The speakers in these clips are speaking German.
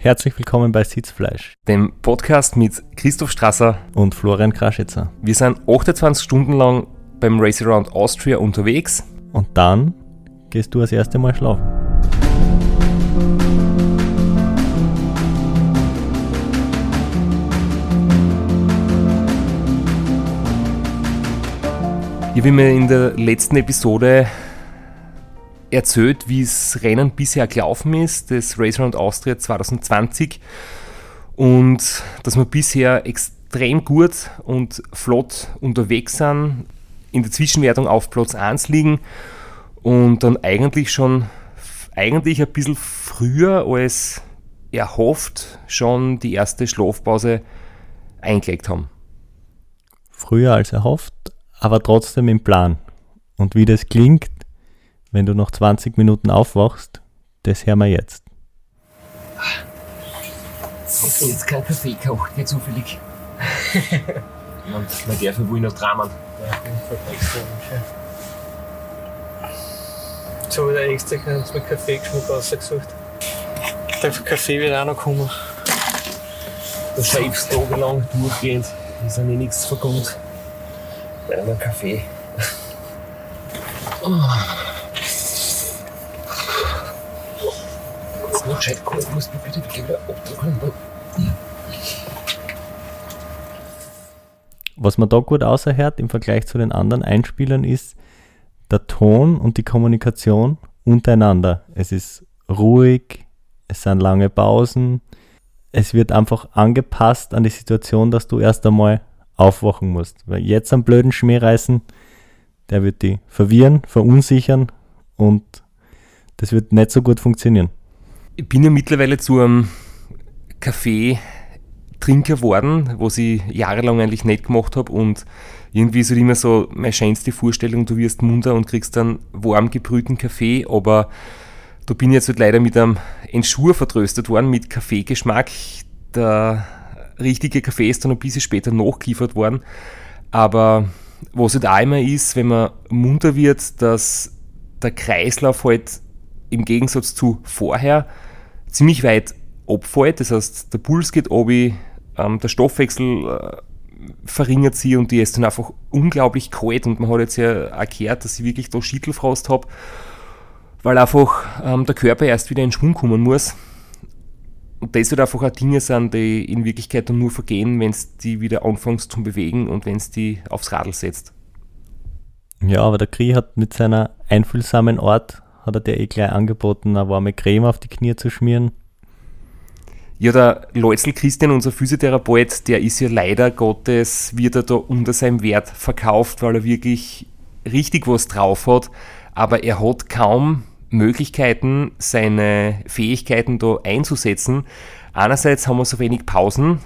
Herzlich willkommen bei Sitzfleisch, dem Podcast mit Christoph Strasser und Florian Kraschitzer. Wir sind 28 Stunden lang beim Race Around Austria unterwegs. Und dann gehst du das erste Mal schlafen. Ich habe mir in der letzten Episode erzählt, wie das Rennen bisher gelaufen ist, das Race Around Austria 2020 und dass wir bisher extrem gut und flott unterwegs sind, in der Zwischenwertung auf Platz 1 liegen und dann eigentlich schon eigentlich ein bisschen früher als erhofft schon die erste Schlafpause eingelegt haben. Früher als erhofft, aber trotzdem im Plan. Und wie das klingt, wenn du noch 20 Minuten aufwachst, das hören wir jetzt. Ich habe jetzt keinen Kaffee gekocht, nicht zufällig. Und man darf wohl noch dramen. Ja, extra Jetzt habe ich da extra ganz mit Kaffeegeschmack rausgesucht. Der Kaffee wird auch noch kommen. Du schreibst tagelang durchgehend, ist ja eh nichts verkommt. Bei einem Kaffee. Oh. Kalt, musst du bitte wieder abdrücken. Was man da gut außerhört im Vergleich zu den anderen Einspielern ist der Ton und die Kommunikation untereinander. Es ist ruhig, es sind lange Pausen, es wird einfach angepasst an die Situation, dass du erst einmal aufwachen musst. Weil jetzt am blöden Schmäh reißen, der wird die verwirren, verunsichern und das wird nicht so gut funktionieren. Ich bin ja mittlerweile zu einem Kaffee Trinker geworden, was ich jahrelang eigentlich nicht gemacht habe und irgendwie ist halt immer so meine schönste Vorstellung, du wirst munter und kriegst dann warm gebrühten Kaffee, aber da bin ich jetzt halt leider mit einem Entschur vertröstet worden mit Kaffeegeschmack. Der richtige Kaffee ist dann ein bisschen später nachgeliefert worden, aber was halt auch immer ist, wenn man munter wird, dass der Kreislauf halt im Gegensatz zu vorher ziemlich weit abfällt. Das heißt, der Puls geht obi, ähm, der Stoffwechsel äh, verringert sich und die ist dann einfach unglaublich kalt und man hat jetzt ja erklärt, dass ich wirklich da Schüttelfrost habe, weil einfach ähm, der Körper erst wieder in Schwung kommen muss. Und das halt einfach auch Dinge sind, die in Wirklichkeit dann nur vergehen, wenn es die wieder anfängst zu bewegen und wenn es die aufs Radl setzt. Ja, aber der Kri hat mit seiner einfühlsamen Art, hat er dir eh gleich angeboten, eine warme Creme auf die Knie zu schmieren. Ja, der Leutzel Christian, unser Physiotherapeut, der ist ja leider Gottes, wird er da unter seinem Wert verkauft, weil er wirklich richtig was drauf hat, aber er hat kaum Möglichkeiten, seine Fähigkeiten da einzusetzen. Einerseits haben wir so wenig Pausen,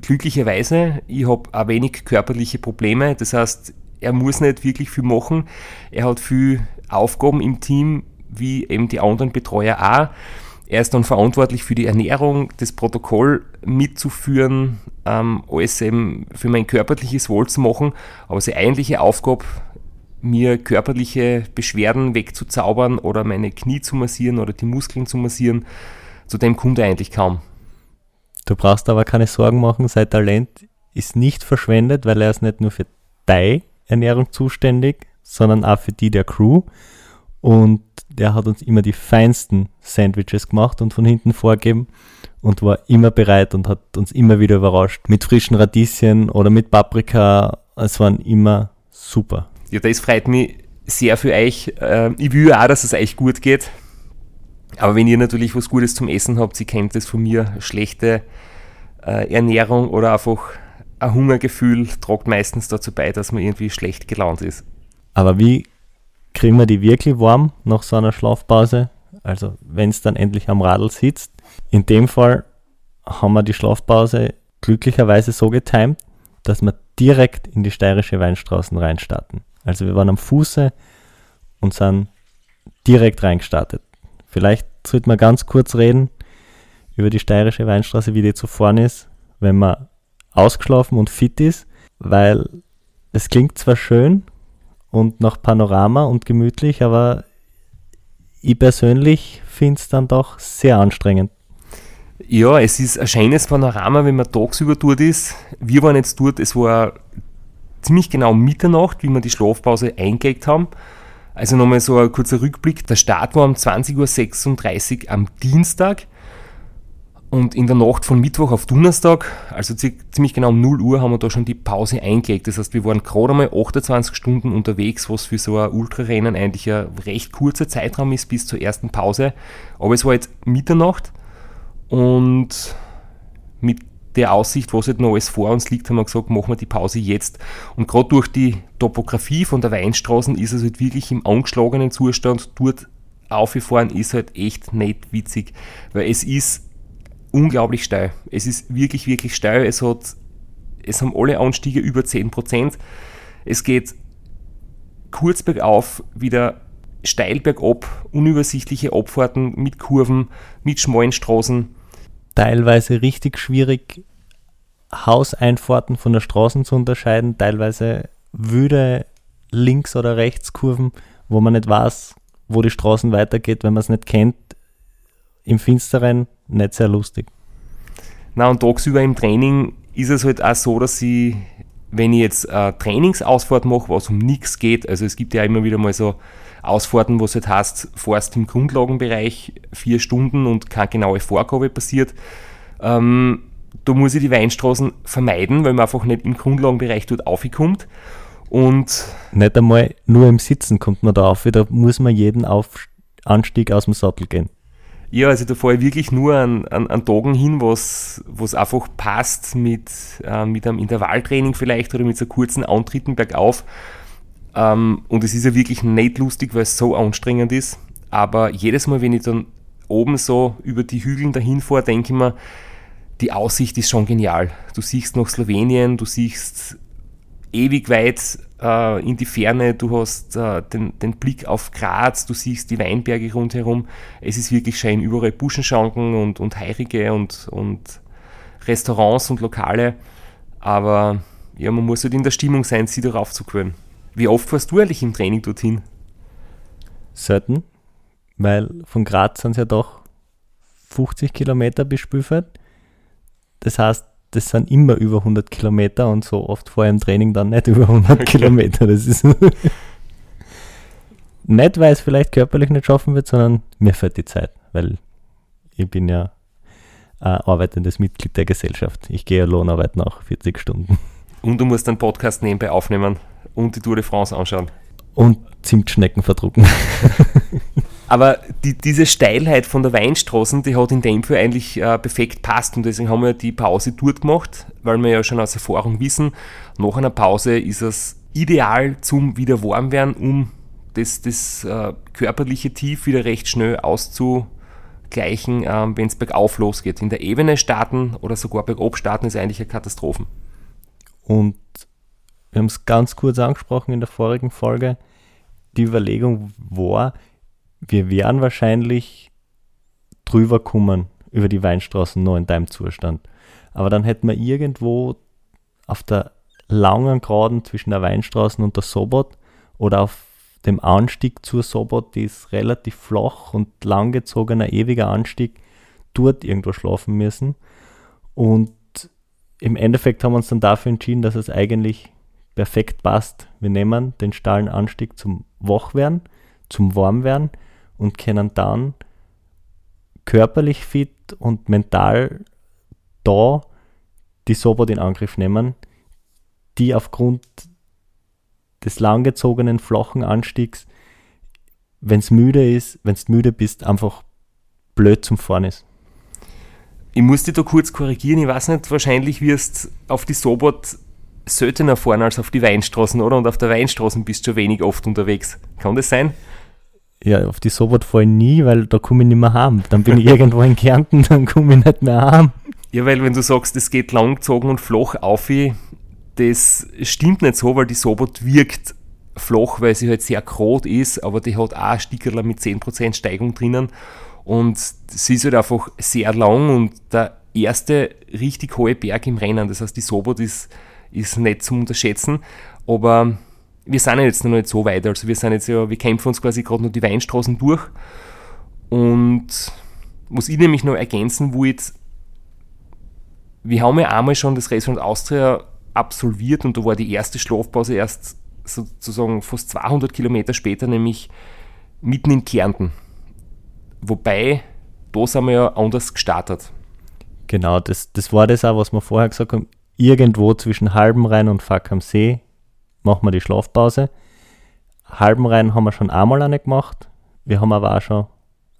glücklicherweise. Ich habe auch wenig körperliche Probleme, das heißt, er muss nicht wirklich viel machen. Er hat viel Aufgaben im Team, wie eben die anderen Betreuer auch. Er ist dann verantwortlich für die Ernährung, das Protokoll mitzuführen, ähm, alles eben für mein körperliches Wohl zu machen. Aber seine eigentliche Aufgabe, mir körperliche Beschwerden wegzuzaubern oder meine Knie zu massieren oder die Muskeln zu massieren, zu dem kommt er eigentlich kaum. Du brauchst aber keine Sorgen machen, sein Talent ist nicht verschwendet, weil er ist nicht nur für deine Ernährung zuständig, sondern auch für die der Crew. Und der hat uns immer die feinsten Sandwiches gemacht und von hinten vorgeben und war immer bereit und hat uns immer wieder überrascht. Mit frischen Radieschen oder mit Paprika. Es waren immer super. Ja, das freut mich sehr für euch. Ähm, ich will auch, dass es euch gut geht. Aber wenn ihr natürlich was Gutes zum Essen habt, ihr kennt das von mir, schlechte äh, Ernährung oder einfach ein Hungergefühl tragt meistens dazu bei, dass man irgendwie schlecht gelaunt ist. Aber wie kriegen wir die wirklich warm nach so einer Schlafpause. Also wenn es dann endlich am Radl sitzt. In dem Fall haben wir die Schlafpause glücklicherweise so getimt, dass wir direkt in die steirische Weinstraßen reinstarten. Also wir waren am Fuße und sind direkt reingestartet. Vielleicht sollte man ganz kurz reden über die steirische Weinstraße, wie die zu vorne ist, wenn man ausgeschlafen und fit ist, weil es klingt zwar schön und nach Panorama und gemütlich, aber ich persönlich finde es dann doch sehr anstrengend. Ja, es ist ein schönes Panorama, wenn man tagsüber dort ist. Wir waren jetzt dort, es war ziemlich genau Mitternacht, wie wir die Schlafpause eingelegt haben. Also nochmal so ein kurzer Rückblick. Der Start war um 20.36 Uhr am Dienstag. Und in der Nacht von Mittwoch auf Donnerstag, also ziemlich genau um 0 Uhr, haben wir da schon die Pause eingelegt. Das heißt, wir waren gerade einmal 28 Stunden unterwegs, was für so ein Ultrarennen eigentlich ein recht kurzer Zeitraum ist bis zur ersten Pause. Aber es war jetzt Mitternacht und mit der Aussicht, was halt noch alles vor uns liegt, haben wir gesagt, machen wir die Pause jetzt. Und gerade durch die Topografie von der Weinstraßen ist es halt wirklich im angeschlagenen Zustand. Dort aufgefahren ist halt echt nicht witzig, weil es ist unglaublich steil. Es ist wirklich, wirklich steil. Es, hat, es haben alle Anstiege über 10%. Es geht kurz bergauf, wieder steil bergab, unübersichtliche Abfahrten mit Kurven, mit schmalen Straßen. Teilweise richtig schwierig, Hauseinfahrten von der Straße zu unterscheiden, teilweise wüde Links- oder Rechtskurven, wo man nicht weiß, wo die Straßen weitergeht, wenn man es nicht kennt. Im Finsteren nicht sehr lustig. Na und tagsüber im Training ist es halt auch so, dass ich, wenn ich jetzt eine Trainingsausfahrt mache, was um nichts geht, also es gibt ja immer wieder mal so Ausfahrten, wo es halt heißt, fährst im Grundlagenbereich vier Stunden und keine genaue Vorgabe passiert. Ähm, da muss ich die Weinstraßen vermeiden, weil man einfach nicht im Grundlagenbereich dort aufkommt. Und nicht einmal nur im Sitzen kommt man da auf, da muss man jeden Auf Anstieg aus dem Sattel gehen. Ja, also da fahre ich wirklich nur an, an, an Tagen hin, was was einfach passt mit, äh, mit einem Intervalltraining vielleicht oder mit so kurzen Antritten bergauf. Ähm, und es ist ja wirklich nicht lustig, weil es so anstrengend ist. Aber jedes Mal, wenn ich dann oben so über die Hügel dahin fahre, denke ich mir, die Aussicht ist schon genial. Du siehst nach Slowenien, du siehst ewig weit äh, in die Ferne, du hast äh, den, den, Blick auf Graz, du siehst die Weinberge rundherum. Es ist wirklich schön, überall Buschenschanken und, und Heirige und, und Restaurants und Lokale. Aber ja, man muss halt in der Stimmung sein, sie darauf zu können. Wie oft warst du eigentlich im Training dorthin? Selten, weil von Graz sind es ja doch 50 Kilometer bis Spielfeld. Das heißt, das sind immer über 100 Kilometer und so oft vor einem Training dann nicht über 100 okay. Kilometer. Das ist nicht, weil es vielleicht körperlich nicht schaffen wird, sondern mir fehlt die Zeit, weil ich bin ja ein arbeitendes Mitglied der Gesellschaft. Ich gehe ja Lohnarbeit nach 40 Stunden. Und du musst einen Podcast nebenbei aufnehmen und die Tour de France anschauen. Und Zimtschnecken verdrucken. Aber die, diese Steilheit von der Weinstraßen, die hat in dem Fall eigentlich äh, perfekt passt und deswegen haben wir die Pause dort gemacht, weil wir ja schon aus Erfahrung wissen, nach einer Pause ist es ideal zum wieder warm werden, um das, das äh, körperliche Tief wieder recht schnell auszugleichen, äh, wenn es bergauf losgeht. In der Ebene starten oder sogar bergab starten ist eigentlich eine Katastrophe. Und wir haben es ganz kurz angesprochen in der vorigen Folge. Die Überlegung war, wir wären wahrscheinlich drüber kommen über die Weinstraßen noch in deinem Zustand. Aber dann hätten wir irgendwo auf der langen Geraden zwischen der Weinstraße und der Sobot oder auf dem Anstieg zur Sobot, die ist relativ flach und langgezogener, ewiger Anstieg, dort irgendwo schlafen müssen. Und im Endeffekt haben wir uns dann dafür entschieden, dass es eigentlich perfekt passt. Wir nehmen den steilen Anstieg zum Wachwerden, zum Warmwerden und können dann körperlich fit und mental da die Sobot in Angriff nehmen, die aufgrund des langgezogenen flachen Anstiegs, wenn es müde ist, wenn müde bist, einfach blöd zum Fahren ist. Ich muss dich da kurz korrigieren, ich weiß nicht, wahrscheinlich wirst auf die Sobot seltener fahren als auf die Weinstraßen, oder? Und auf der Weinstraßen bist du schon wenig oft unterwegs. Kann das sein? Ja, auf die Sobot fahre ich nie, weil da komme ich nicht mehr heim. Dann bin ich irgendwo in Kärnten, dann komme ich nicht mehr heim. Ja, weil wenn du sagst, es geht langgezogen und flach auf, das stimmt nicht so, weil die Sobot wirkt flach, weil sie halt sehr grot ist, aber die hat auch ein Stickerl mit 10% Steigung drinnen und sie ist halt einfach sehr lang und der erste richtig hohe Berg im Rennen. Das heißt, die Sobot ist, ist nicht zu unterschätzen, aber wir sind ja jetzt noch nicht so weit. Also wir sind jetzt ja, wir kämpfen uns quasi gerade noch die Weinstraßen durch. Und was ich nämlich noch ergänzen wollte, wir haben ja einmal schon das Restaurant Austria absolviert und da war die erste Schlafpause erst sozusagen fast 200 Kilometer später, nämlich mitten in Kärnten. Wobei, da sind wir ja anders gestartet. Genau, das, das war das auch, was wir vorher gesagt haben. Irgendwo zwischen Halbenrhein und Fack am See machen wir die Schlafpause. Halbenrhein haben wir schon einmal eine gemacht. Wir haben aber auch schon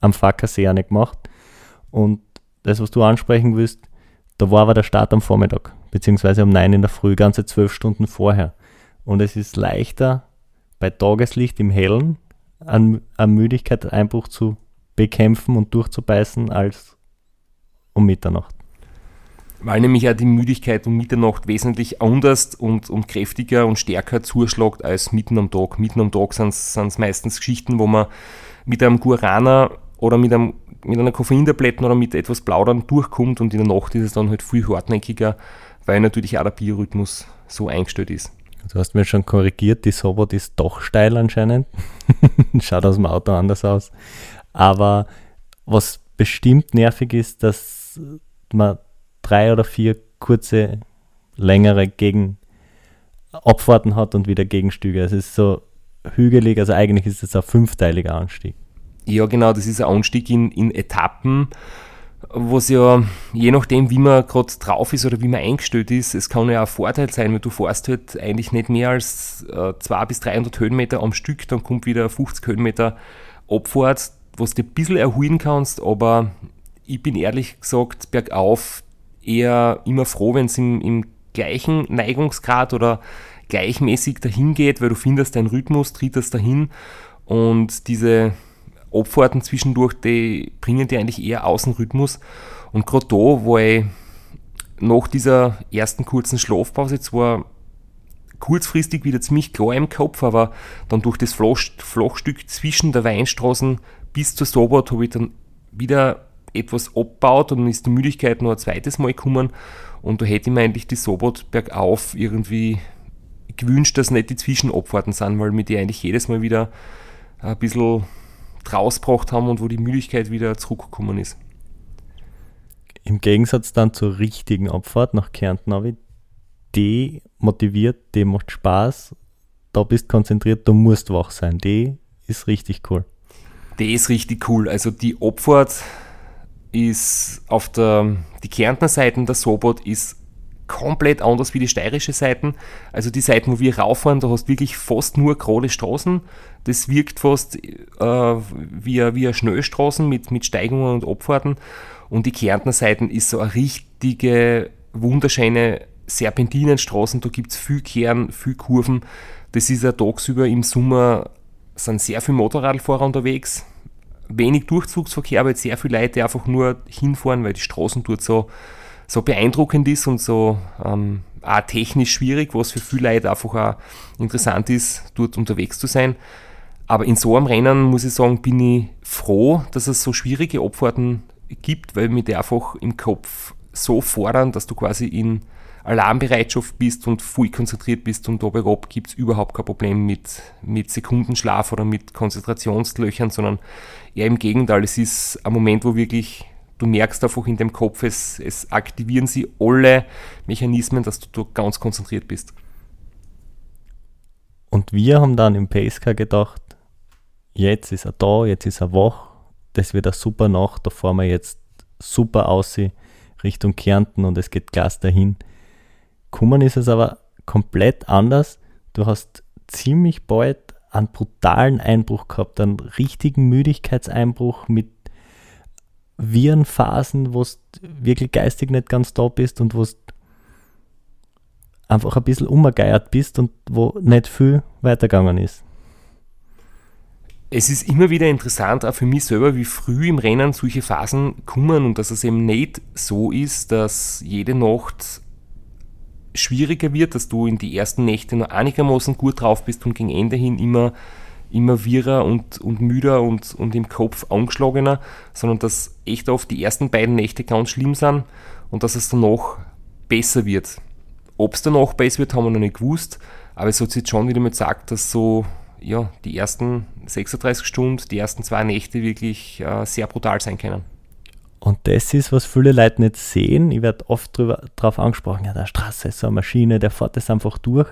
am Facker See eine gemacht. Und das, was du ansprechen willst, da war aber der Start am Vormittag, beziehungsweise um 9 in der Früh, ganze zwölf Stunden vorher. Und es ist leichter, bei Tageslicht im Hellen an, an Müdigkeit-Einbruch zu bekämpfen und durchzubeißen als um Mitternacht. Weil nämlich auch die Müdigkeit um Mitternacht wesentlich anders und, und kräftiger und stärker zuschlägt als mitten am Tag. Mitten am Tag sind es meistens Geschichten, wo man mit einem Guarana oder mit, einem, mit einer Koffeintabletten oder mit etwas Plaudern durchkommt und in der Nacht ist es dann halt viel hartnäckiger, weil natürlich auch der Biorhythmus so eingestellt ist. Du hast mir schon korrigiert, die Sobot ist doch steil anscheinend. Schaut aus dem Auto anders aus. Aber was bestimmt nervig ist, dass man drei oder vier kurze, längere Gegenabfahrten hat und wieder Gegenstüge. Es ist so hügelig, also eigentlich ist es ein fünfteiliger Anstieg. Ja, genau, das ist ein Anstieg in, in Etappen, was ja je nachdem, wie man gerade drauf ist oder wie man eingestellt ist, es kann ja ein Vorteil sein, weil du fährst halt eigentlich nicht mehr als äh, 200 bis 300 Höhenmeter am Stück, dann kommt wieder 50 Höhenmeter Abfahrt, was du ein bisschen erholen kannst, aber ich bin ehrlich gesagt bergauf eher immer froh, wenn es im, im gleichen Neigungsgrad oder gleichmäßig dahin geht, weil du findest deinen Rhythmus, trittst dahin und diese Abfahrten zwischendurch, die bringen dir eigentlich eher Außenrhythmus. Und gerade da, wo ich nach dieser ersten kurzen Schlafpause zwar kurzfristig wieder ziemlich klar im Kopf, aber dann durch das Flachstück zwischen der Weinstraßen bis zur Sobot habe ich dann wieder etwas abbaut und dann ist die Müdigkeit noch ein zweites Mal gekommen und da hätte ich mir eigentlich die Sobot bergauf irgendwie gewünscht, dass nicht die Zwischenabfahrten sind, weil mir die eigentlich jedes Mal wieder ein bisschen rausgebracht haben und wo die Müdigkeit wieder zurückgekommen ist. Im Gegensatz dann zur richtigen Abfahrt nach Kärnten habe ich die motiviert, die macht Spaß, da bist konzentriert, du musst wach sein. Die ist richtig cool. Die ist richtig cool. Also die Abfahrt ist auf der, die Kärntner Seiten der Sobot ist komplett anders wie die steirische Seiten. Also die Seiten, wo wir rauffahren, da hast du wirklich fast nur gerade Straßen. Das wirkt fast äh, wie, wie eine Schnellstraßen mit, mit Steigungen und Abfahrten. Und die Kärntner Seiten ist so eine richtige, wunderschöne Serpentinenstraßen. Da gibt es viel Kern, viel Kurven. Das ist ja tagsüber im Sommer sind sehr viele Motorradfahrer unterwegs wenig Durchzugsverkehr, aber sehr viele Leute, einfach nur hinfahren, weil die Straßen dort so, so beeindruckend ist und so ähm, auch technisch schwierig, was für viele Leute einfach auch interessant ist, dort unterwegs zu sein. Aber in so einem Rennen, muss ich sagen, bin ich froh, dass es so schwierige Abfahrten gibt, weil mir die einfach im Kopf so fordern, dass du quasi in Alarmbereitschaft bist und voll konzentriert bist und dabei gibt es überhaupt kein Problem mit, mit Sekundenschlaf oder mit Konzentrationslöchern, sondern eher im Gegenteil, es ist ein Moment, wo wirklich du merkst einfach in dem Kopf, es, es aktivieren sie alle Mechanismen, dass du, du ganz konzentriert bist. Und wir haben dann im Pacecar gedacht, jetzt ist er da, jetzt ist er wach, das wird eine super Nacht, da fahren wir jetzt super aus Richtung Kärnten und es geht Gas dahin. Kommen ist es aber komplett anders. Du hast ziemlich bald einen brutalen Einbruch gehabt, einen richtigen Müdigkeitseinbruch mit Virenphasen, wo du wirklich geistig nicht ganz da bist und wo du einfach ein bisschen umgegeiert bist und wo nicht viel weitergegangen ist. Es ist immer wieder interessant, auch für mich selber, wie früh im Rennen solche Phasen kommen und dass es eben nicht so ist, dass jede Nacht schwieriger wird, dass du in die ersten Nächte noch einigermaßen gut drauf bist und gegen Ende hin immer, immer wirrer und, und müder und, und im Kopf angeschlagener, sondern dass echt oft die ersten beiden Nächte ganz schlimm sind und dass es danach besser wird. Ob es danach besser wird, haben wir noch nicht gewusst, aber es hat sich schon wieder mal gesagt, dass so ja, die ersten 36 Stunden, die ersten zwei Nächte wirklich äh, sehr brutal sein können. Und das ist, was viele Leute nicht sehen. Ich werde oft darauf angesprochen, ja, der Straße ist so eine Maschine, der fährt das einfach durch.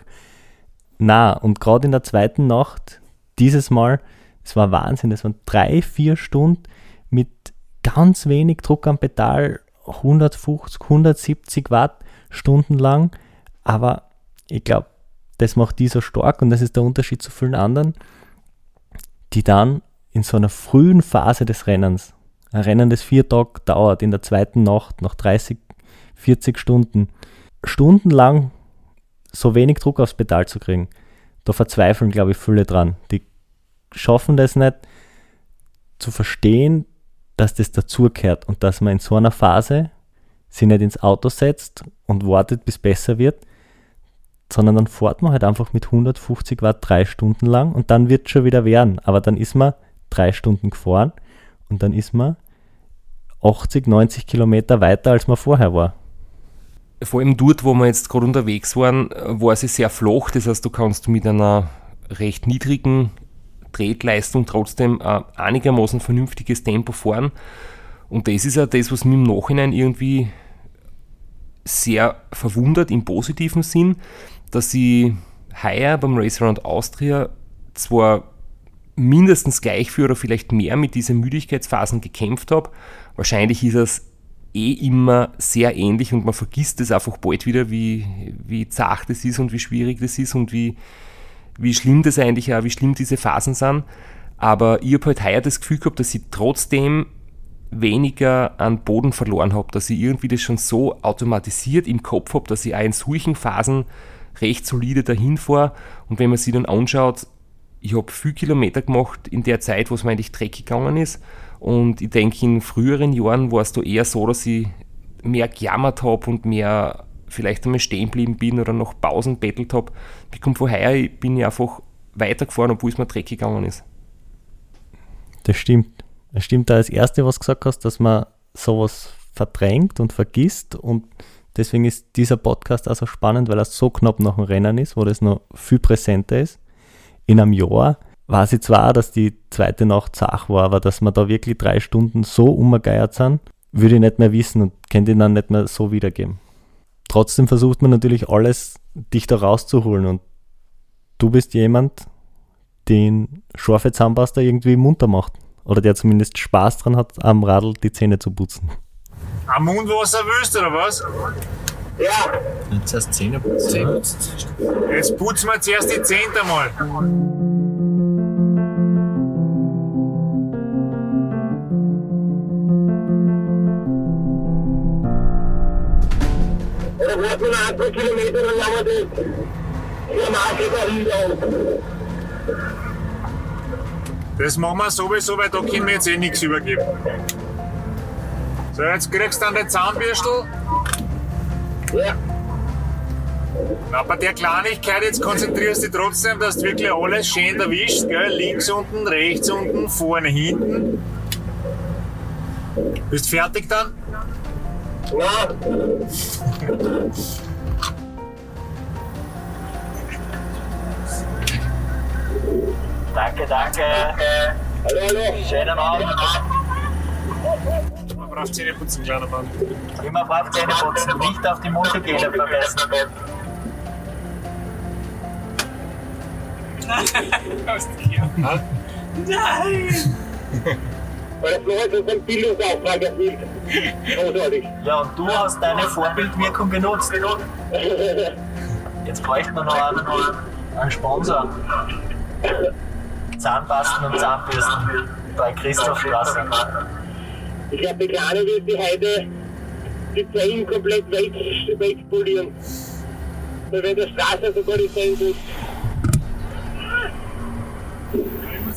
Na, und gerade in der zweiten Nacht, dieses Mal, es war Wahnsinn, es waren drei, vier Stunden mit ganz wenig Druck am Pedal, 150, 170 Watt stundenlang. Aber ich glaube, das macht die so stark und das ist der Unterschied zu vielen anderen, die dann in so einer frühen Phase des Rennens, ein Rennen, das vier Tage dauert, in der zweiten Nacht, nach 30, 40 Stunden, stundenlang so wenig Druck aufs Pedal zu kriegen, da verzweifeln, glaube ich, viele dran. Die schaffen das nicht zu verstehen, dass das dazugehört und dass man in so einer Phase sich nicht ins Auto setzt und wartet, bis besser wird, sondern dann fährt man halt einfach mit 150 Watt drei Stunden lang und dann wird es schon wieder werden. Aber dann ist man drei Stunden gefahren und dann ist man 80, 90 Kilometer weiter, als man vorher war. Vor allem dort, wo wir jetzt gerade unterwegs waren, war sie sehr flach. Das heißt, du kannst mit einer recht niedrigen Tretleistung trotzdem äh, einigermaßen vernünftiges Tempo fahren. Und das ist ja das, was mir im Nachhinein irgendwie sehr verwundert im positiven Sinn, dass ich heuer beim Race Around Austria zwar mindestens gleich für oder vielleicht mehr mit diesen Müdigkeitsphasen gekämpft habe. Wahrscheinlich ist es eh immer sehr ähnlich und man vergisst es einfach bald wieder, wie, wie zart es ist und wie schwierig das ist und wie, wie schlimm das eigentlich auch, wie schlimm diese Phasen sind. Aber ich habe halt heuer das Gefühl gehabt, dass ich trotzdem weniger an Boden verloren habe, dass ich irgendwie das schon so automatisiert im Kopf habe, dass ich auch in solchen Phasen recht solide dahin fahre. Und wenn man sich dann anschaut, ich habe viel Kilometer gemacht in der Zeit, wo es mir eigentlich dreckig gegangen ist. Und ich denke, in früheren Jahren war es da eher so, dass ich mehr gejammert habe und mehr vielleicht einmal stehen geblieben bin oder noch Pausen bettelt habe. Ich komme vorher, bin ich einfach weitergefahren, obwohl es mir dreckig gegangen ist. Das stimmt. Es stimmt da das Erste, was du gesagt hast, dass man sowas verdrängt und vergisst und deswegen ist dieser Podcast auch so spannend, weil er so knapp nach dem Rennen ist, wo das noch viel präsenter ist. In einem Jahr weiß ich zwar, dass die zweite Nacht zach war, aber dass wir da wirklich drei Stunden so umgegeiert sind, würde ich nicht mehr wissen und könnte ihn dann nicht mehr so wiedergeben. Trotzdem versucht man natürlich alles, dich da rauszuholen und du bist jemand, den scharfe Zahnpasta irgendwie munter macht oder der zumindest Spaß dran hat, am Radl die Zähne zu putzen. Am Mundwasser willst du, oder was? Ja. Jetzt erst Zähne putzen. Jetzt putzen wir zuerst die Zähne einmal. Oder warten wir noch ein paar Kilometer, dann machen wir das. Die Marke dahinter. Das machen wir sowieso, weil da können wir jetzt eh nichts übergeben. So, jetzt kriegst du dann den Zahnbürstel. Ja. Na, bei der Kleinigkeit jetzt konzentrierst du dich trotzdem, dass du wirklich alles schön erwischst, gell? Links unten, rechts unten, vorne, hinten. Bist fertig dann? Ja. Danke, danke. Hallo, hallo. Schönen Abend. Man braucht Zähne putzen, kleiner Mann. Immer brav Zähne putzen, nicht auf die Mundhygiene vergessen. Weil der Flo hat so einen Bildungsauftrag erfüllt. Großartig. Ja, und du hast deine Vorbildwirkung genutzt. Jetzt bräuchten wir noch einen, einen Sponsor. Zahnpasten und Zahnbürsten bei Christophstraße. Ich die Kleine wird die heute die Zellen komplett weg, wegpolieren. Da wird der Straße sogar die Zellen gut.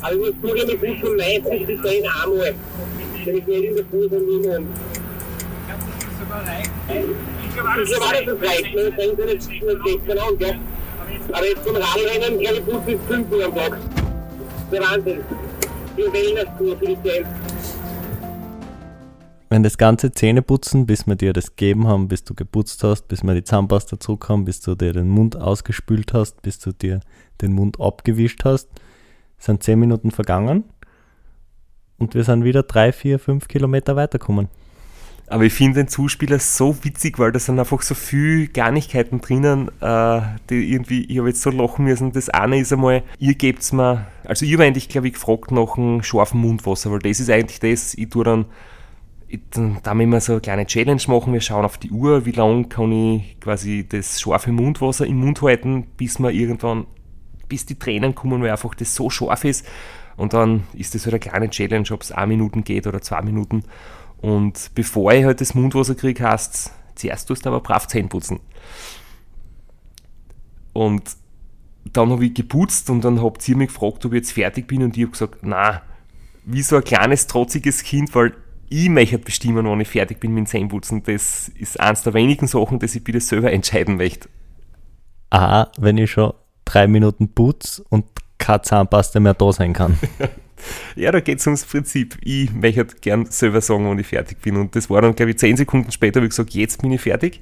Aber ich muss zugeben, ich bin schon meistens die Zellen einmal. Wenn ich nicht in der Fuß und in Ich glaube, das reicht. Ne? Das sind nicht nicht 16 an, gell? Aber jetzt zum Radrennen, glaube ich, gut bis 5 Uhr am Tag. Der Wahnsinn. Wir wählen das für die Zellen. Wenn das ganze Zähneputzen, bis wir dir das gegeben haben, bis du geputzt hast, bis wir die Zahnpasta zurück haben, bis du dir den Mund ausgespült hast, bis du dir den Mund abgewischt hast, sind 10 Minuten vergangen und wir sind wieder 3, 4, 5 Kilometer weitergekommen. Aber ich finde den Zuspieler so witzig, weil da sind einfach so viele Kleinigkeiten drinnen, äh, die irgendwie, ich habe jetzt so lachen müssen. Das eine ist einmal, ihr gebt mir, also ihr habt eigentlich, glaube ich, gefragt nach einem scharfen Mundwasser, weil das ist eigentlich das, ich tue dann, dann da wir so eine kleine Challenge machen, wir schauen auf die Uhr, wie lange kann ich quasi das scharfe Mundwasser im Mund halten, bis wir irgendwann, bis die Tränen kommen, weil einfach das so scharf ist. Und dann ist das halt eine kleine Challenge, ob es eine Minuten geht oder zwei Minuten. Und bevor ich halt das Mundwasser kriege, heißt zuerst tust du aber brav Zähne putzen. Und dann habe ich geputzt und dann habt ihr mich gefragt, ob ich jetzt fertig bin und ich habe gesagt, na, wie so ein kleines, trotziges Kind, weil ich möchte bestimmen, wann ich fertig bin mit dem Zähneputzen. Das ist eines der wenigen Sachen, dass ich bitte selber entscheiden möchte. Ah, wenn ich schon drei Minuten putz und keine Zahnpasta mehr da sein kann. Ja, da geht es ums Prinzip. Ich möchte halt gern selber sagen, wann ich fertig bin. Und das war dann, glaube ich, zehn Sekunden später, ich gesagt, jetzt bin ich fertig.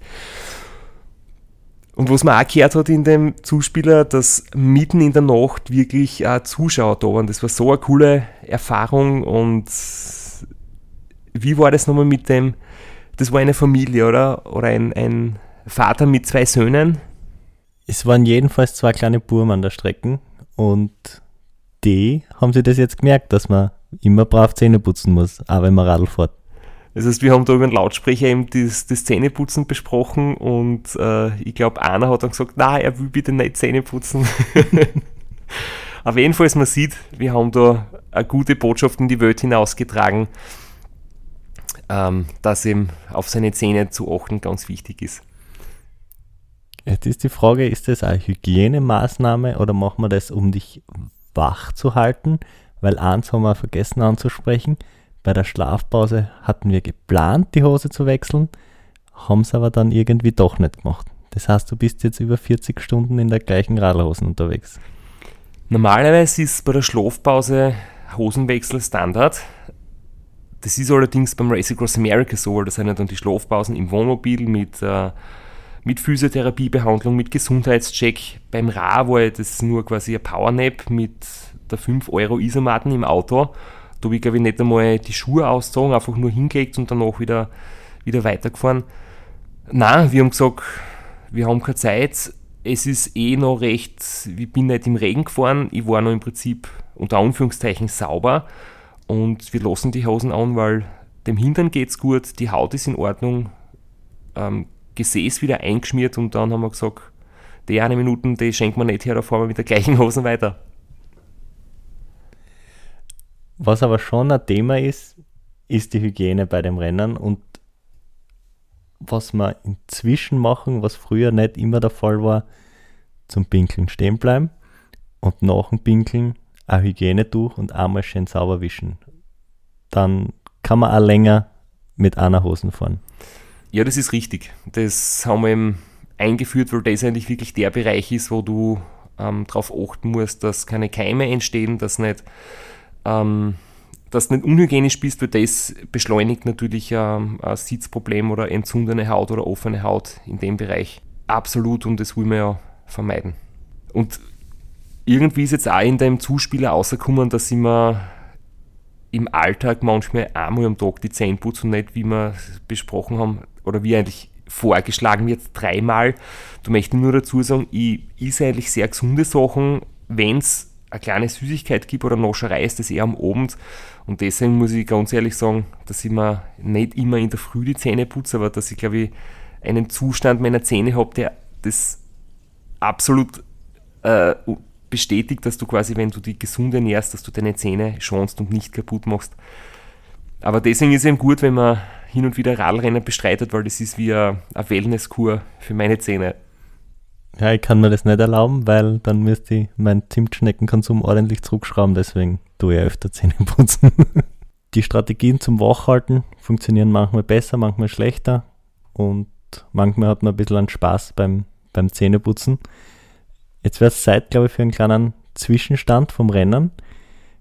Und was man auch gehört hat in dem Zuspieler, dass mitten in der Nacht wirklich Zuschauer da waren. Das war so eine coole Erfahrung. Und wie war das nochmal mit dem, das war eine Familie, oder? Oder ein, ein Vater mit zwei Söhnen? Es waren jedenfalls zwei kleine Burmen an der Strecke und die haben sie das jetzt gemerkt, dass man immer brav Zähne putzen muss, auch wenn man Radl fährt. Das heißt, wir haben da über den Lautsprecher eben das, das Zähneputzen besprochen und äh, ich glaube, einer hat dann gesagt, na, er will bitte nicht Zähne putzen. Auf jeden Fall, man sieht, wir haben da eine gute Botschaft in die Welt hinausgetragen, ähm, dass eben auf seine Zähne zu achten ganz wichtig ist. Jetzt ist die Frage, ist das eine Hygienemaßnahme oder machen wir das, um dich wach zu halten? Weil eins haben wir vergessen anzusprechen. Bei der Schlafpause hatten wir geplant, die Hose zu wechseln, haben es aber dann irgendwie doch nicht gemacht. Das heißt, du bist jetzt über 40 Stunden in der gleichen Radlhosen unterwegs. Normalerweise ist bei der Schlafpause Hosenwechsel Standard. Das ist allerdings beim Race Across America so, weil da sind ja dann die Schlafpausen im Wohnmobil mit äh, mit Physiotherapiebehandlung, mit Gesundheitscheck. Beim Ra war das nur quasi ein Powernap mit der 5 Euro Isomaten im Auto. Da habe ich, glaube ich, nicht einmal die Schuhe ausgezogen, einfach nur hingelegt und danach wieder, wieder weitergefahren. Nein, wir haben gesagt, wir haben keine Zeit. Es ist eh noch recht, ich bin nicht im Regen gefahren, ich war noch im Prinzip unter Anführungszeichen sauber und wir lassen die Hosen an, weil dem Hintern geht es gut, die Haut ist in Ordnung, ähm, Gesäß wieder eingeschmiert und dann haben wir gesagt, die eine Minuten, die schenkt man nicht her, da fahren wir mit der gleichen Hosen weiter. Was aber schon ein Thema ist, ist die Hygiene bei dem Rennen und was wir inzwischen machen, was früher nicht immer der Fall war, zum Pinkeln stehen bleiben und nach dem Pinkeln ein Hygienetuch und einmal schön sauber wischen. Dann kann man auch länger mit einer Hosen fahren. Ja, das ist richtig. Das haben wir eben eingeführt, weil das eigentlich wirklich der Bereich ist, wo du ähm, darauf achten musst, dass keine Keime entstehen, dass nicht, ähm, dass nicht unhygienisch bist, weil das beschleunigt natürlich ähm, ein Sitzproblem oder entzündene Haut oder offene Haut in dem Bereich. Absolut und das wollen wir ja vermeiden. Und irgendwie ist jetzt auch in dem Zuspieler rausgekommen, dass ich mir im Alltag manchmal einmal am Tag die Zähne putzen und nicht, wie wir besprochen haben, oder wie eigentlich vorgeschlagen wird, dreimal. Du möchtest nur dazu sagen, ich esse eigentlich sehr gesunde Sachen. Wenn es eine kleine Süßigkeit gibt oder Nascherei, ist das eher am Abend. Und deswegen muss ich ganz ehrlich sagen, dass ich mir nicht immer in der Früh die Zähne putze, aber dass ich, glaube ich, einen Zustand meiner Zähne habe, der das absolut äh, bestätigt, dass du quasi, wenn du die gesund ernährst, dass du deine Zähne schonst und nicht kaputt machst. Aber deswegen ist es eben gut, wenn man hin und wieder Radrennen bestreitet, weil das ist wie eine Wellnesskur für meine Zähne. Ja, ich kann mir das nicht erlauben, weil dann müsste ich meinen Zimtschneckenkonsum ordentlich zurückschrauben, deswegen tue ich öfter Zähne putzen. Die Strategien zum Wachhalten funktionieren manchmal besser, manchmal schlechter und manchmal hat man ein bisschen an Spaß beim, beim Zähneputzen. Jetzt wäre es Zeit, glaube ich, für einen kleinen Zwischenstand vom Rennen.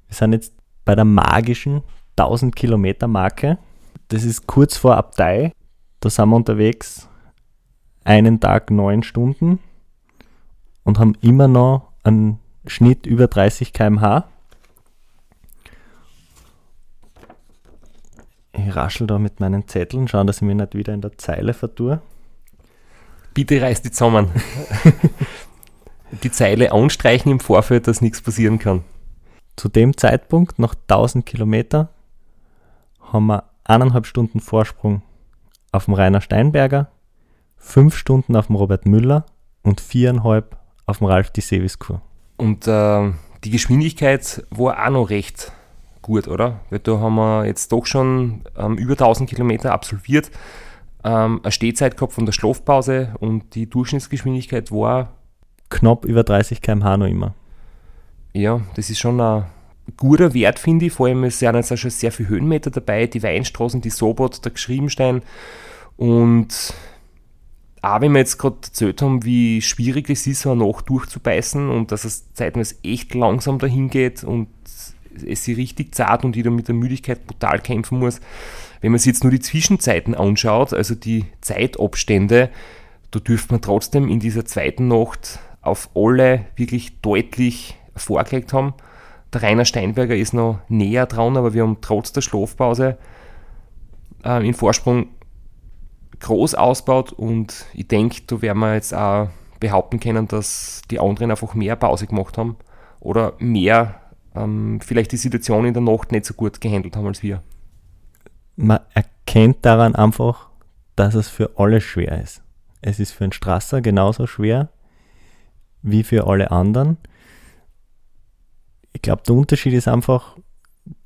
Wir sind jetzt bei der magischen 1000 Kilometer Marke das ist kurz vor Abtei. Da sind wir unterwegs einen Tag neun Stunden und haben immer noch einen Schnitt über 30 km/h. Ich raschel da mit meinen Zetteln, schauen, dass ich mich nicht wieder in der Zeile vertue. Bitte reiß die zusammen. die Zeile anstreichen im Vorfeld, dass nichts passieren kann. Zu dem Zeitpunkt, noch 1000 Kilometer, haben wir eineinhalb Stunden Vorsprung auf dem Rainer Steinberger, fünf Stunden auf dem Robert Müller und viereinhalb auf dem Ralf die Seviskur. Und äh, die Geschwindigkeit war auch noch recht gut, oder? Weil da haben wir jetzt doch schon ähm, über 1000 Kilometer absolviert, ähm, eine Stehzeit gehabt von der Schlafpause und die Durchschnittsgeschwindigkeit war. Knapp über 30 km/h noch immer. Ja, das ist schon ein guter Wert, finde ich. Vor allem ja jetzt auch schon sehr viele Höhenmeter dabei, die Weinstraßen, die Sobot, der Geschriebenstein und auch wenn wir jetzt gerade erzählt haben, wie schwierig es ist, so eine Nacht durchzubeißen und dass es zeitweise echt langsam dahin geht und es sich richtig zart und jeder mit der Müdigkeit brutal kämpfen muss. Wenn man sich jetzt nur die Zwischenzeiten anschaut, also die Zeitabstände, da dürfte man trotzdem in dieser zweiten Nacht auf alle wirklich deutlich vorgelegt haben. Der Rainer Steinberger ist noch näher dran, aber wir haben trotz der Schlafpause äh, in Vorsprung groß ausbaut und ich denke, da werden wir jetzt auch behaupten können, dass die anderen einfach mehr Pause gemacht haben oder mehr ähm, vielleicht die Situation in der Nacht nicht so gut gehandelt haben als wir. Man erkennt daran einfach, dass es für alle schwer ist. Es ist für einen Strasser genauso schwer wie für alle anderen. Ich glaube, der Unterschied ist einfach,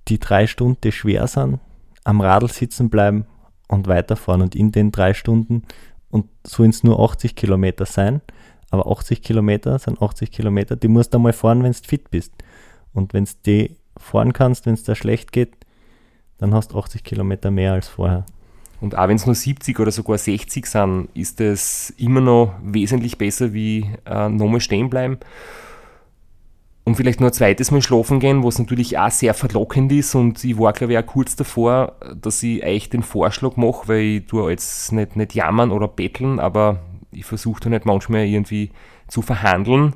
die drei Stunden, die schwer sind, am Radl sitzen bleiben und weiterfahren. Und in den drei Stunden, und sollen es nur 80 Kilometer sein, aber 80 Kilometer sind 80 Kilometer, die musst du einmal fahren, wenn du fit bist. Und wenn du die fahren kannst, wenn es da schlecht geht, dann hast du 80 Kilometer mehr als vorher. Und auch wenn es nur 70 oder sogar 60 sind, ist es immer noch wesentlich besser wie äh, nochmal stehen bleiben und vielleicht nur ein zweites Mal schlafen gehen, was natürlich auch sehr verlockend ist. Und ich war, glaube ich, auch kurz davor, dass ich euch den Vorschlag mache, weil ich tue jetzt nicht, nicht jammern oder betteln, aber ich versuche da nicht manchmal irgendwie zu verhandeln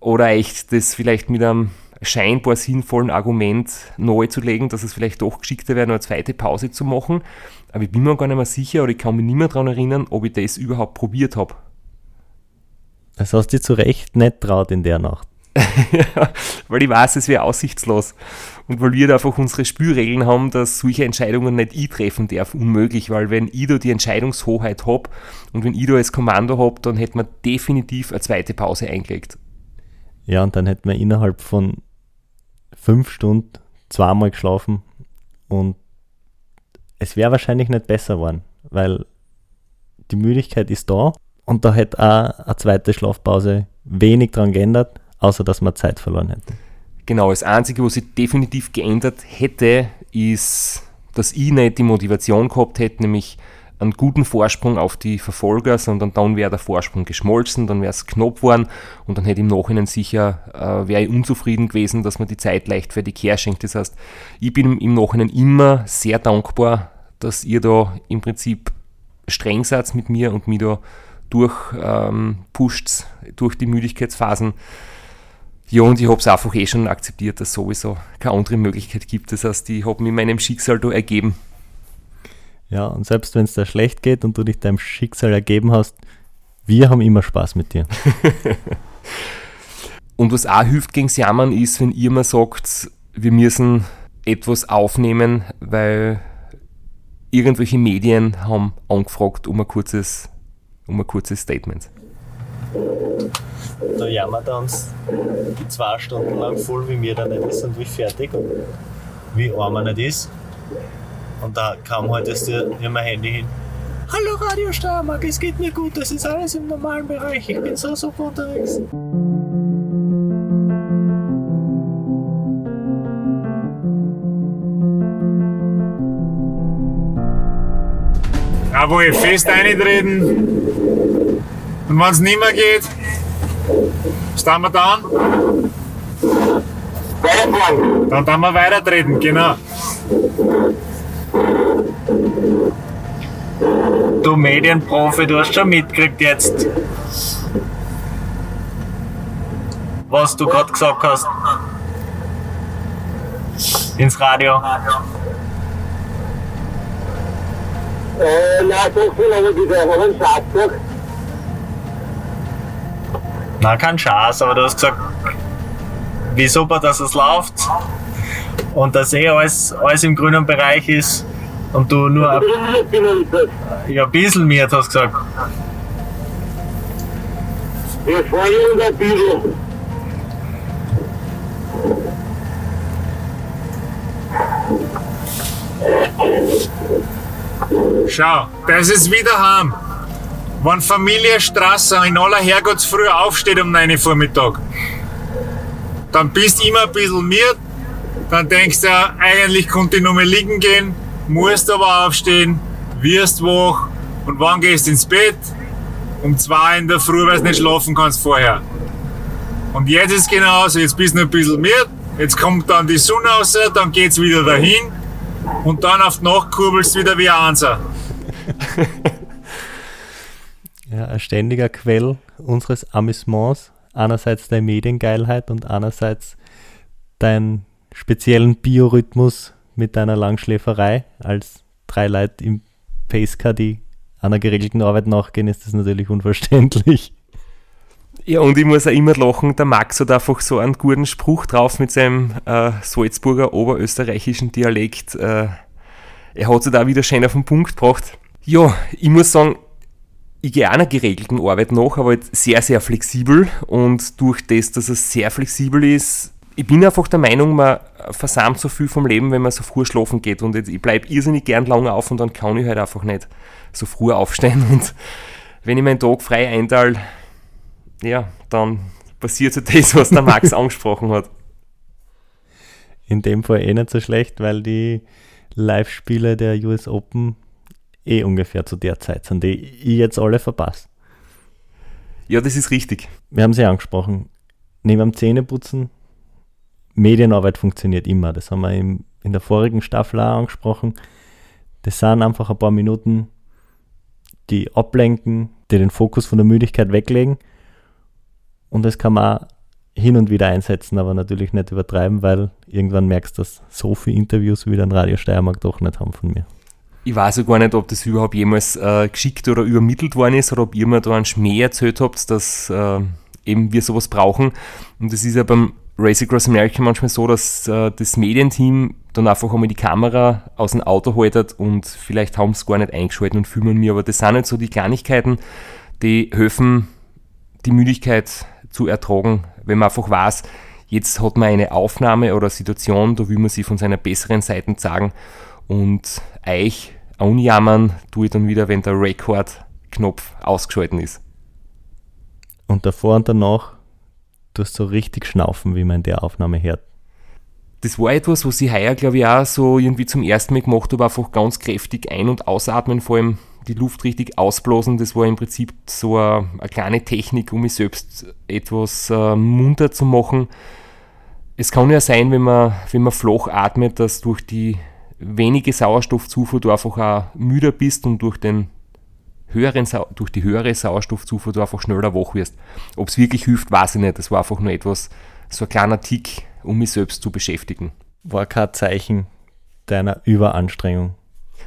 oder echt das vielleicht mit einem scheinbar sinnvollen Argument neu zu legen, dass es vielleicht doch geschickter wäre, eine zweite Pause zu machen. Aber ich bin mir gar nicht mehr sicher oder ich kann mich nicht mehr daran erinnern, ob ich das überhaupt probiert habe. Das hast du zu Recht nicht traut in der Nacht. weil ich weiß, es wäre aussichtslos. Und weil wir da einfach unsere Spielregeln haben, dass solche Entscheidungen nicht ich treffen darf, unmöglich, weil wenn ich da die Entscheidungshoheit habe und wenn ich da als Kommando habe, dann hätte man definitiv eine zweite Pause eingelegt. Ja, und dann hätten wir innerhalb von fünf Stunden zweimal geschlafen und es wäre wahrscheinlich nicht besser geworden, weil die Müdigkeit ist da und da hätte auch eine zweite Schlafpause wenig dran geändert außer dass man Zeit verloren hätte. Genau, das Einzige, was sich definitiv geändert hätte, ist, dass ich nicht die Motivation gehabt hätte, nämlich einen guten Vorsprung auf die Verfolger, sondern dann wäre der Vorsprung geschmolzen, dann wäre es knapp geworden und dann hätte im Nachhinein sicher, äh, wäre ich unzufrieden gewesen, dass man die Zeit leichtfertig herschenkt. Das heißt, ich bin im Nachhinein immer sehr dankbar, dass ihr da im Prinzip streng seid mit mir und mich da durch ähm, durch die Müdigkeitsphasen. Ja, und ich habe es einfach eh schon akzeptiert, dass es sowieso keine andere Möglichkeit gibt. Das heißt, ich habe mich meinem Schicksal da ergeben. Ja, und selbst wenn es da schlecht geht und du dich deinem Schicksal ergeben hast, wir haben immer Spaß mit dir. und was auch hilft gegen Jammern ist, wenn ihr mal sagt, wir müssen etwas aufnehmen, weil irgendwelche Medien haben angefragt um ein kurzes, um ein kurzes Statement. Da jammert er uns zwei Stunden lang voll, wie mir da nicht ist und wie fertig und wie arm er nicht ist. Und da kam halt erst ihr mein Handy hin. Hallo Radio Starmark, es geht mir gut, das ist alles im normalen Bereich, ich bin so super unterwegs. Jawohl, fest eintreten. Und wenn es nicht mehr geht, stehen wir dann? Weiterfahren. Dann dann wir weitertreten, genau. Du Medienprofi, du hast schon mitgekriegt jetzt, was du gerade gesagt hast. Ins Radio. Äh, nein, doch schon, aber dieser hat einen Schlagzeug. Na, kein Schatz, aber du hast gesagt, wie super, dass es läuft und dass eh alles, alles im grünen Bereich ist und du nur ein, ja, ein bisschen mehr hast gesagt. Wir fahren und ein bisschen. Schau, das ist wieder heim. Wenn Familie Strasser in aller Herrgottsfrüh aufsteht um 9 Uhr Vormittag, dann bist du immer ein bisschen miert, dann denkst du, eigentlich konnte ich nur mehr liegen gehen, musst aber aufstehen, wirst wach und wann gehst du ins Bett? Um 2 in der Früh, weil du nicht schlafen kannst vorher. Und jetzt ist genauso, jetzt bist du ein bisschen miert, jetzt kommt dann die Sonne raus, dann geht's wieder dahin und dann auf die Nacht kurbelst du wieder wie ein Einser. Ja, ein ständiger Quell unseres Amüsements. Einerseits deine Mediengeilheit und einerseits deinen speziellen Biorhythmus mit deiner Langschläferei. Als drei Leute im Pacecar, die einer geregelten Arbeit nachgehen, ist das natürlich unverständlich. Ja, und ich muss auch immer lachen, der Max hat einfach so einen guten Spruch drauf mit seinem äh, Salzburger oberösterreichischen Dialekt. Äh, er hat sich da wieder schön auf den Punkt gebracht. Ja, ich muss sagen, ich gehe einer geregelten Arbeit nach, aber halt sehr, sehr flexibel und durch das, dass es sehr flexibel ist, ich bin einfach der Meinung, man versammelt so viel vom Leben, wenn man so früh schlafen geht und jetzt, ich bleibe irrsinnig gern lange auf und dann kann ich halt einfach nicht so früh aufstehen und wenn ich meinen Tag frei einteile, ja, dann passiert so das, was der Max angesprochen hat. In dem Fall eh nicht so schlecht, weil die Live-Spiele der US Open eh ungefähr zu der Zeit sind, die ich jetzt alle verpasse. Ja, das ist richtig. Wir haben sie angesprochen. Neben dem Zähneputzen, Medienarbeit funktioniert immer. Das haben wir in der vorigen Staffel auch angesprochen. Das sind einfach ein paar Minuten, die ablenken, die den Fokus von der Müdigkeit weglegen. Und das kann man auch hin und wieder einsetzen, aber natürlich nicht übertreiben, weil irgendwann merkst du, dass so viele Interviews wie ein Radio Steiermark doch nicht haben von mir. Ich weiß ja gar nicht, ob das überhaupt jemals äh, geschickt oder übermittelt worden ist oder ob ihr mir da einen Schmäh erzählt habt, dass äh, eben wir sowas brauchen. Und das ist ja beim Race Across America manchmal so, dass äh, das Medienteam dann einfach einmal die Kamera aus dem Auto haltet und vielleicht haben sie gar nicht eingeschaltet und filmen mir, aber das sind halt so die Kleinigkeiten, die helfen, die Müdigkeit zu ertragen, wenn man einfach weiß, jetzt hat man eine Aufnahme oder Situation, da will man sie von seiner besseren Seite zeigen. Und euch anjammern tue ich dann wieder, wenn der Record-Knopf ausgeschalten ist. Und davor und danach tust so richtig schnaufen, wie man in der Aufnahme hört. Das war etwas, was ich heuer, glaube ich, auch so irgendwie zum ersten Mal gemacht habe, einfach ganz kräftig ein- und ausatmen, vor allem die Luft richtig ausblasen. Das war im Prinzip so eine, eine kleine Technik, um mich selbst etwas äh, munter zu machen. Es kann ja sein, wenn man, wenn man flach atmet, dass durch die wenige Sauerstoffzufuhr du einfach auch müder bist und durch, den höheren, Sau- durch die höhere Sauerstoffzufuhr du einfach schneller wach wirst. Ob es wirklich hilft, weiß ich nicht. Das war einfach nur etwas, so ein kleiner Tick, um mich selbst zu beschäftigen. War kein Zeichen deiner Überanstrengung.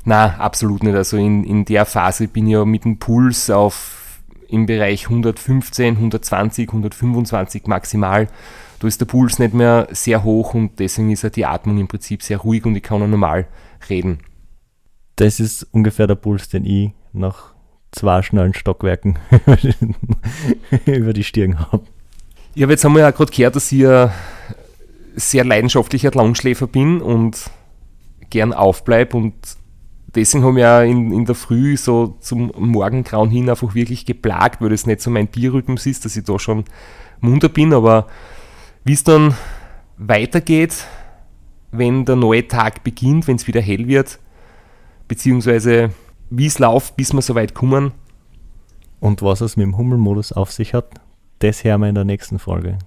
Na, absolut nicht. Also in, in der Phase bin ich ja mit dem Puls auf im Bereich 115, 120, 125 maximal. Da ist der Puls nicht mehr sehr hoch und deswegen ist ja die Atmung im Prinzip sehr ruhig und ich kann auch normal reden. Das ist ungefähr der Puls, den ich nach zwei schnellen Stockwerken über die Stirn habe. Ja, aber jetzt haben wir ja gerade gehört, dass ich ein sehr leidenschaftlicher Langschläfer bin und gern aufbleibe und deswegen haben wir ja in, in der Früh so zum Morgengrauen hin einfach wirklich geplagt, weil das nicht so mein Bierrhythmus ist, dass ich da schon munter bin, aber wie es dann weitergeht, wenn der neue Tag beginnt, wenn es wieder hell wird, beziehungsweise wie es läuft, bis wir so weit kommen, Und was es mit dem Hummelmodus auf sich hat, das hören wir in der nächsten Folge.